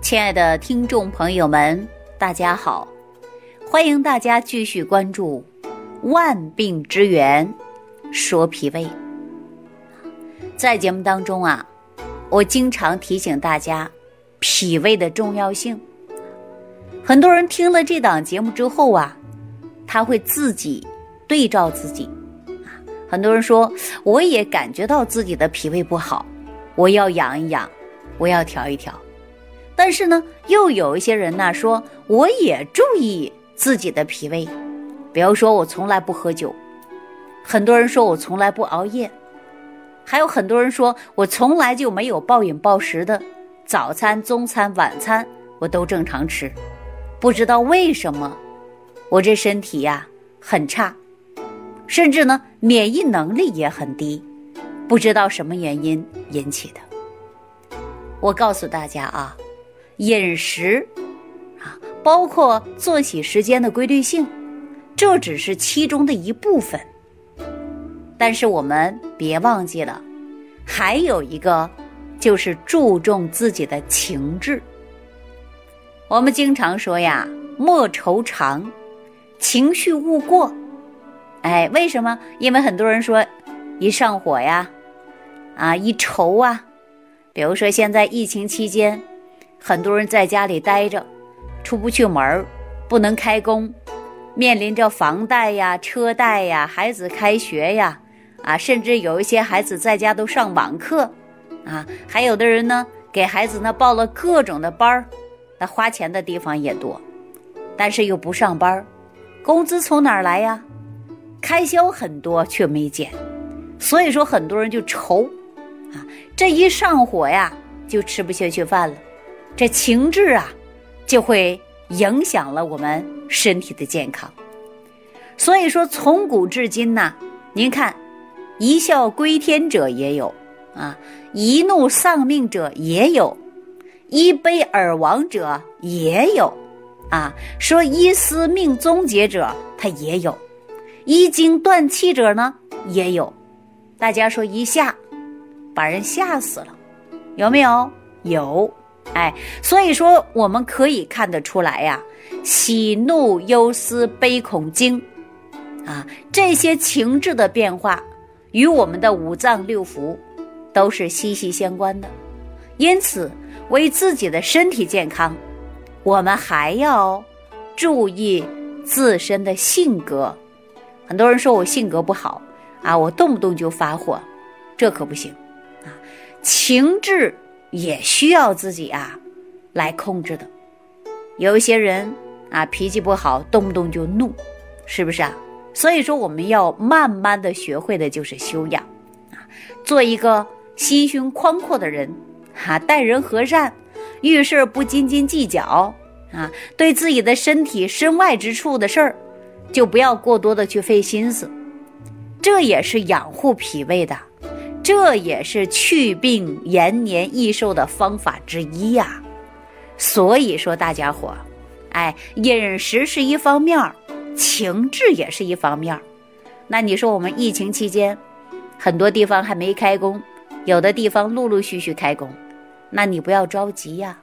亲爱的听众朋友们，大家好！欢迎大家继续关注《万病之源说脾胃》。在节目当中啊，我经常提醒大家脾胃的重要性。很多人听了这档节目之后啊，他会自己对照自己。很多人说，我也感觉到自己的脾胃不好，我要养一养，我要调一调。但是呢，又有一些人呢说，我也注意自己的脾胃，比如说我从来不喝酒，很多人说我从来不熬夜，还有很多人说我从来就没有暴饮暴食的，早餐、中餐、晚餐我都正常吃，不知道为什么我这身体呀很差，甚至呢免疫能力也很低，不知道什么原因引起的。我告诉大家啊。饮食，啊，包括作息时间的规律性，这只是其中的一部分。但是我们别忘记了，还有一个就是注重自己的情志。我们经常说呀，莫愁长，情绪勿过。哎，为什么？因为很多人说，一上火呀，啊，一愁啊，比如说现在疫情期间。很多人在家里待着，出不去门儿，不能开工，面临着房贷呀、车贷呀、孩子开学呀，啊，甚至有一些孩子在家都上网课，啊，还有的人呢给孩子呢报了各种的班儿，那花钱的地方也多，但是又不上班，工资从哪儿来呀？开销很多却没减，所以说很多人就愁，啊，这一上火呀就吃不下去饭了。这情志啊，就会影响了我们身体的健康。所以说，从古至今呐，您看，一笑归天者也有啊，一怒丧命者也有，一悲而亡者也有，啊，说一思命终结者他也有，一惊断气者呢也有。大家说一下把人吓死了，有没有？有。哎，所以说我们可以看得出来呀，喜怒忧思悲恐惊，啊，这些情志的变化与我们的五脏六腑都是息息相关的。因此，为自己的身体健康，我们还要注意自身的性格。很多人说我性格不好啊，我动不动就发火，这可不行啊，情志。也需要自己啊，来控制的。有一些人啊，脾气不好，动不动就怒，是不是啊？所以说，我们要慢慢的学会的就是修养啊，做一个心胸宽阔的人，哈，待人和善，遇事不斤斤计较啊，对自己的身体身外之处的事儿，就不要过多的去费心思，这也是养护脾胃的。这也是祛病延年益寿的方法之一呀，所以说大家伙，哎，饮食是一方面儿，情志也是一方面儿。那你说我们疫情期间，很多地方还没开工，有的地方陆陆续续开工，那你不要着急呀，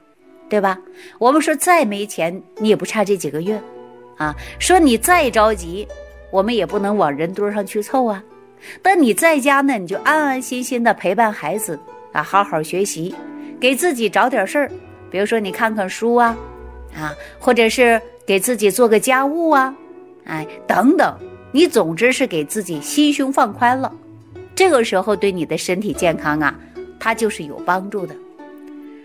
对吧？我们说再没钱，你也不差这几个月，啊，说你再着急，我们也不能往人堆上去凑啊。但你在家呢，你就安安心心的陪伴孩子啊，好好学习，给自己找点事儿，比如说你看看书啊，啊，或者是给自己做个家务啊，哎，等等，你总之是给自己心胸放宽了，这个时候对你的身体健康啊，它就是有帮助的。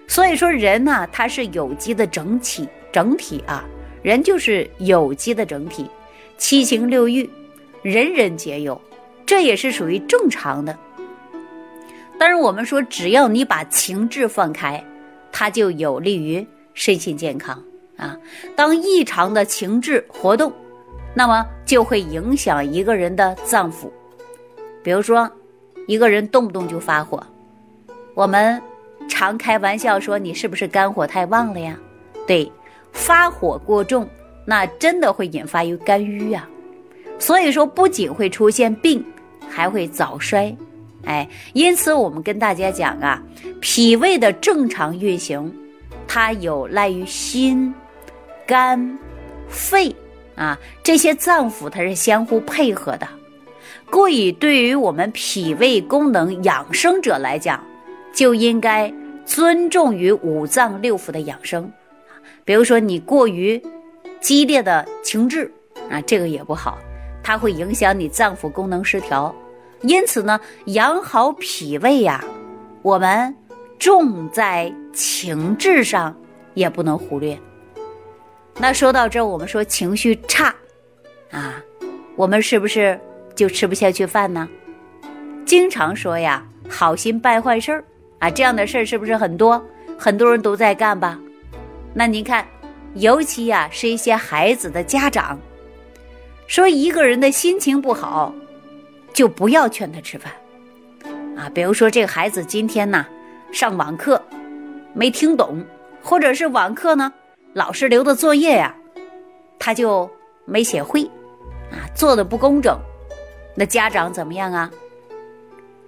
所以说人呢，他是有机的整体，整体啊，人就是有机的整体，七情六欲，人人皆有。这也是属于正常的，但是我们说，只要你把情志放开，它就有利于身心健康啊。当异常的情志活动，那么就会影响一个人的脏腑。比如说，一个人动不动就发火，我们常开玩笑说，你是不是肝火太旺了呀？对，发火过重，那真的会引发于肝郁啊。所以说，不仅会出现病。还会早衰，哎，因此我们跟大家讲啊，脾胃的正常运行，它有赖于心、肝、肺啊这些脏腑，它是相互配合的。故以对于我们脾胃功能养生者来讲，就应该尊重于五脏六腑的养生。比如说你过于激烈的情志啊，这个也不好，它会影响你脏腑功能失调。因此呢，养好脾胃呀，我们重在情志上，也不能忽略。那说到这，我们说情绪差，啊，我们是不是就吃不下去饭呢？经常说呀，好心办坏事儿啊，这样的事儿是不是很多？很多人都在干吧？那您看，尤其呀，是一些孩子的家长，说一个人的心情不好。就不要劝他吃饭，啊，比如说这个孩子今天呢上网课没听懂，或者是网课呢老师留的作业呀，他就没写会，啊，做的不工整，那家长怎么样啊？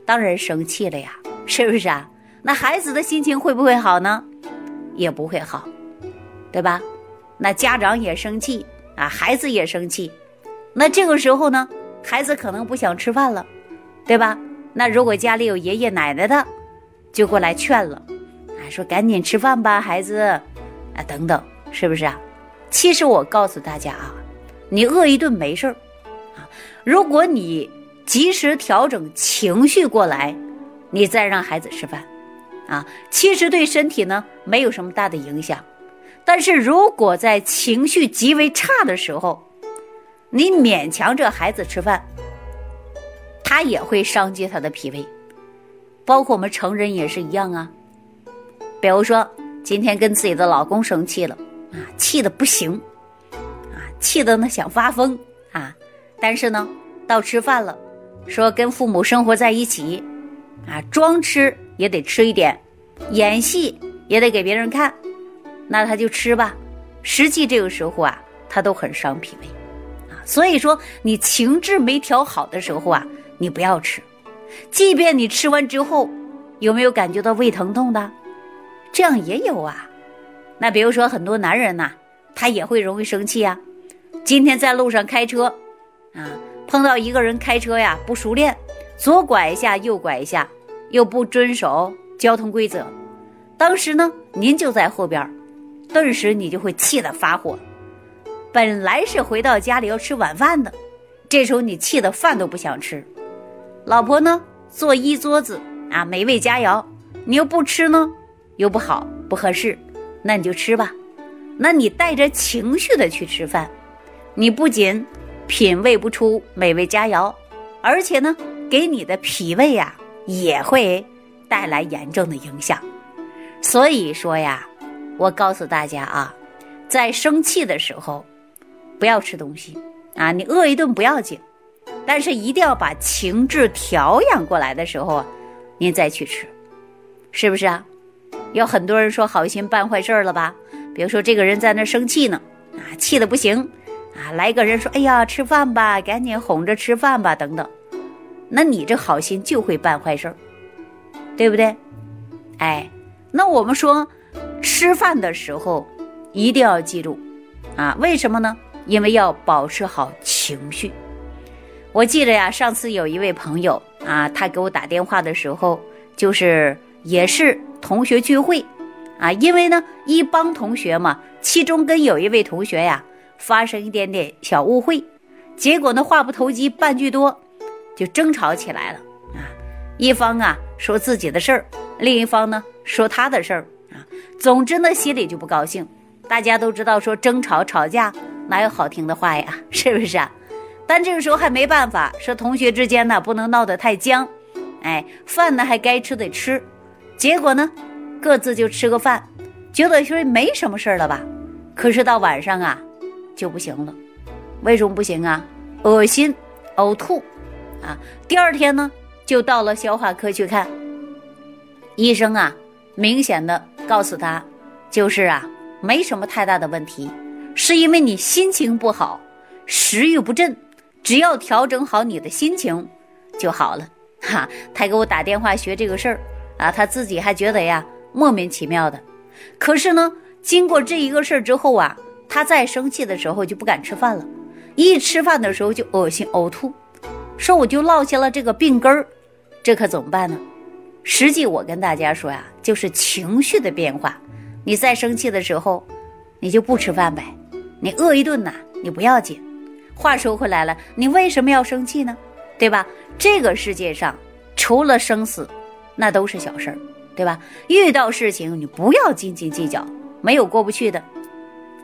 当然生气了呀，是不是啊？那孩子的心情会不会好呢？也不会好，对吧？那家长也生气啊，孩子也生气，那这个时候呢？孩子可能不想吃饭了，对吧？那如果家里有爷爷奶奶的，就过来劝了，啊，说赶紧吃饭吧，孩子，啊，等等，是不是啊？其实我告诉大家啊，你饿一顿没事儿，啊，如果你及时调整情绪过来，你再让孩子吃饭，啊，其实对身体呢没有什么大的影响，但是如果在情绪极为差的时候，你勉强这孩子吃饭，他也会伤及他的脾胃，包括我们成人也是一样啊。比如说，今天跟自己的老公生气了啊，气的不行啊，气的呢想发疯啊，但是呢，到吃饭了，说跟父母生活在一起啊，装吃也得吃一点，演戏也得给别人看，那他就吃吧。实际这个时候啊，他都很伤脾胃。所以说，你情志没调好的时候啊，你不要吃。即便你吃完之后，有没有感觉到胃疼痛的？这样也有啊。那比如说，很多男人呐，他也会容易生气啊。今天在路上开车，啊，碰到一个人开车呀不熟练，左拐一下，右拐一下，又不遵守交通规则。当时呢，您就在后边，顿时你就会气得发火。本来是回到家里要吃晚饭的，这时候你气得饭都不想吃。老婆呢做一桌子啊美味佳肴，你又不吃呢，又不好不合适，那你就吃吧。那你带着情绪的去吃饭，你不仅品味不出美味佳肴，而且呢给你的脾胃呀也会带来严重的影响。所以说呀，我告诉大家啊，在生气的时候。不要吃东西啊！你饿一顿不要紧，但是一定要把情志调养过来的时候，您再去吃，是不是啊？有很多人说好心办坏事了吧？比如说这个人在那生气呢，啊，气的不行，啊，来个人说，哎呀，吃饭吧，赶紧哄着吃饭吧，等等，那你这好心就会办坏事对不对？哎，那我们说吃饭的时候一定要记住啊，为什么呢？因为要保持好情绪，我记得呀，上次有一位朋友啊，他给我打电话的时候，就是也是同学聚会，啊，因为呢一帮同学嘛，其中跟有一位同学呀发生一点点小误会，结果呢话不投机半句多，就争吵起来了啊，一方啊说自己的事儿，另一方呢说他的事儿啊，总之呢心里就不高兴。大家都知道说争吵吵架。哪有好听的话呀？是不是啊？但这个时候还没办法，说同学之间呢不能闹得太僵，哎，饭呢还该吃得吃，结果呢，各自就吃个饭，觉得说没什么事了吧？可是到晚上啊，就不行了，为什么不行啊？恶心、呕吐，啊，第二天呢就到了消化科去看，医生啊，明显的告诉他，就是啊，没什么太大的问题。是因为你心情不好，食欲不振，只要调整好你的心情就好了。哈，他给我打电话学这个事儿啊，他自己还觉得呀莫名其妙的。可是呢，经过这一个事儿之后啊，他再生气的时候就不敢吃饭了，一吃饭的时候就恶心呕吐，说我就落下了这个病根儿，这可怎么办呢？实际我跟大家说呀，就是情绪的变化。你再生气的时候，你就不吃饭呗，你饿一顿呐，你不要紧。话说回来了，你为什么要生气呢？对吧？这个世界上除了生死，那都是小事儿，对吧？遇到事情你不要斤斤计较，没有过不去的。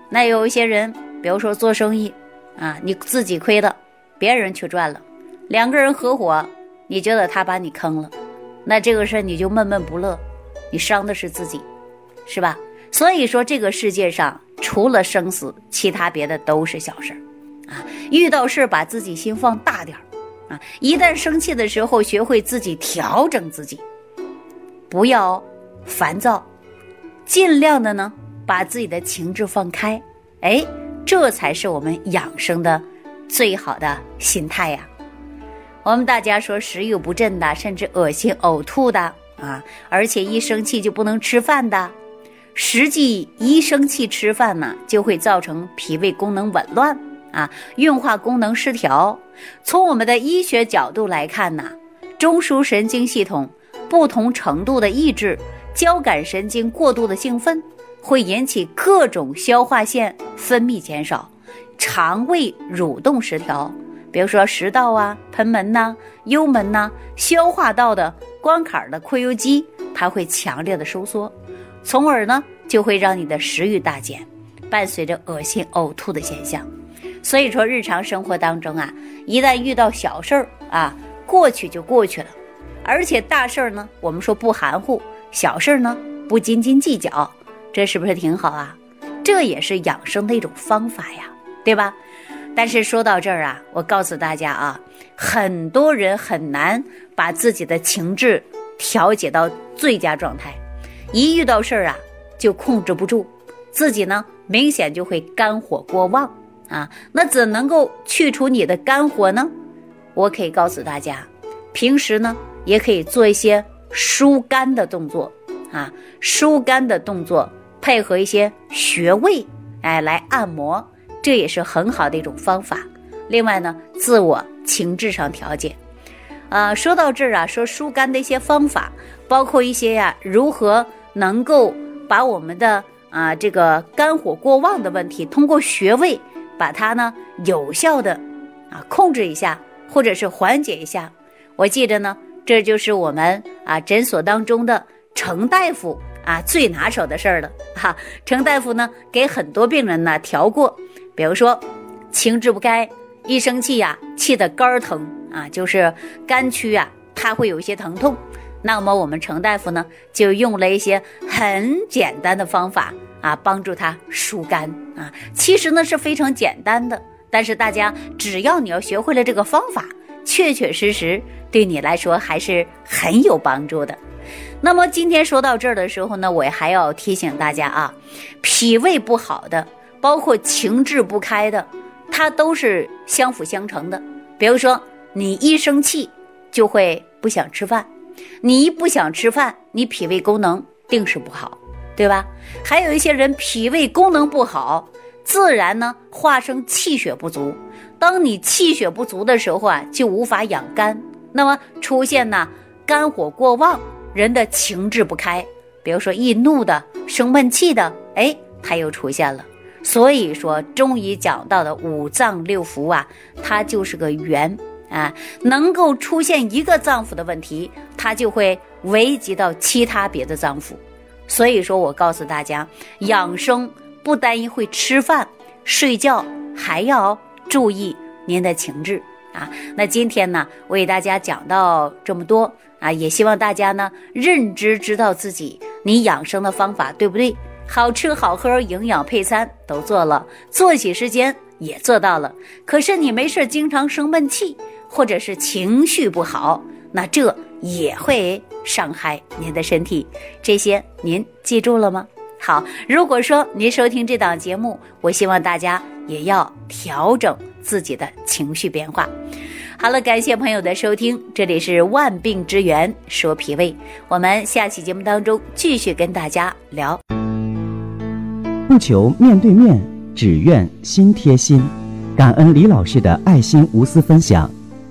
那有一些人，比如说做生意啊，你自己亏的，别人却赚了，两个人合伙，你觉得他把你坑了。那这个事儿你就闷闷不乐，你伤的是自己，是吧？所以说这个世界上除了生死，其他别的都是小事儿，啊，遇到事儿把自己心放大点儿，啊，一旦生气的时候，学会自己调整自己，不要烦躁，尽量的呢把自己的情志放开，哎，这才是我们养生的最好的心态呀。我们大家说食欲不振的，甚至恶心呕吐的啊，而且一生气就不能吃饭的，实际一生气吃饭呢，就会造成脾胃功能紊乱啊，运化功能失调。从我们的医学角度来看呢，中枢神经系统不同程度的抑制，交感神经过度的兴奋，会引起各种消化腺分泌减少，肠胃蠕动失调。比如说食道啊、盆门呐、幽门呐、消化道的关卡的括约肌，它会强烈的收缩，从而呢就会让你的食欲大减，伴随着恶心呕吐的现象。所以说日常生活当中啊，一旦遇到小事儿啊，过去就过去了，而且大事儿呢，我们说不含糊，小事儿呢不斤斤计较，这是不是挺好啊？这也是养生的一种方法呀，对吧？但是说到这儿啊，我告诉大家啊，很多人很难把自己的情志调节到最佳状态，一遇到事儿啊就控制不住，自己呢明显就会肝火过旺啊。那怎能够去除你的肝火呢？我可以告诉大家，平时呢也可以做一些疏肝的动作啊，疏肝的动作配合一些穴位，哎，来按摩。这也是很好的一种方法。另外呢，自我情志上调节。啊，说到这儿啊，说疏肝的一些方法，包括一些呀，如何能够把我们的啊这个肝火过旺的问题，通过穴位把它呢有效的啊控制一下，或者是缓解一下。我记得呢，这就是我们啊诊所当中的程大夫啊最拿手的事儿了哈。程大夫呢给很多病人呢调过。比如说，情志不该，一生气呀，气得肝疼啊，就是肝区啊，它会有一些疼痛。那么我们程大夫呢，就用了一些很简单的方法啊，帮助他疏肝啊。其实呢是非常简单的，但是大家只要你要学会了这个方法，确确实实对你来说还是很有帮助的。那么今天说到这儿的时候呢，我还要提醒大家啊，脾胃不好的。包括情志不开的，它都是相辅相成的。比如说，你一生气就会不想吃饭，你一不想吃饭，你脾胃功能定是不好，对吧？还有一些人脾胃功能不好，自然呢化生气血不足。当你气血不足的时候啊，就无法养肝，那么出现呢肝火过旺，人的情志不开。比如说易怒的、生闷气的，哎，它又出现了。所以说，中医讲到的五脏六腑啊，它就是个圆啊，能够出现一个脏腑的问题，它就会危及到其他别的脏腑。所以说我告诉大家，养生不单一会吃饭、睡觉，还要注意您的情志啊。那今天呢，为大家讲到这么多啊，也希望大家呢认知知道自己你养生的方法对不对。好吃好喝，营养配餐都做了，作息时间也做到了。可是你没事经常生闷气，或者是情绪不好，那这也会伤害您的身体。这些您记住了吗？好，如果说您收听这档节目，我希望大家也要调整自己的情绪变化。好了，感谢朋友的收听，这里是万病之源说脾胃，我们下期节目当中继续跟大家聊。不求面对面，只愿心贴心。感恩李老师的爱心无私分享。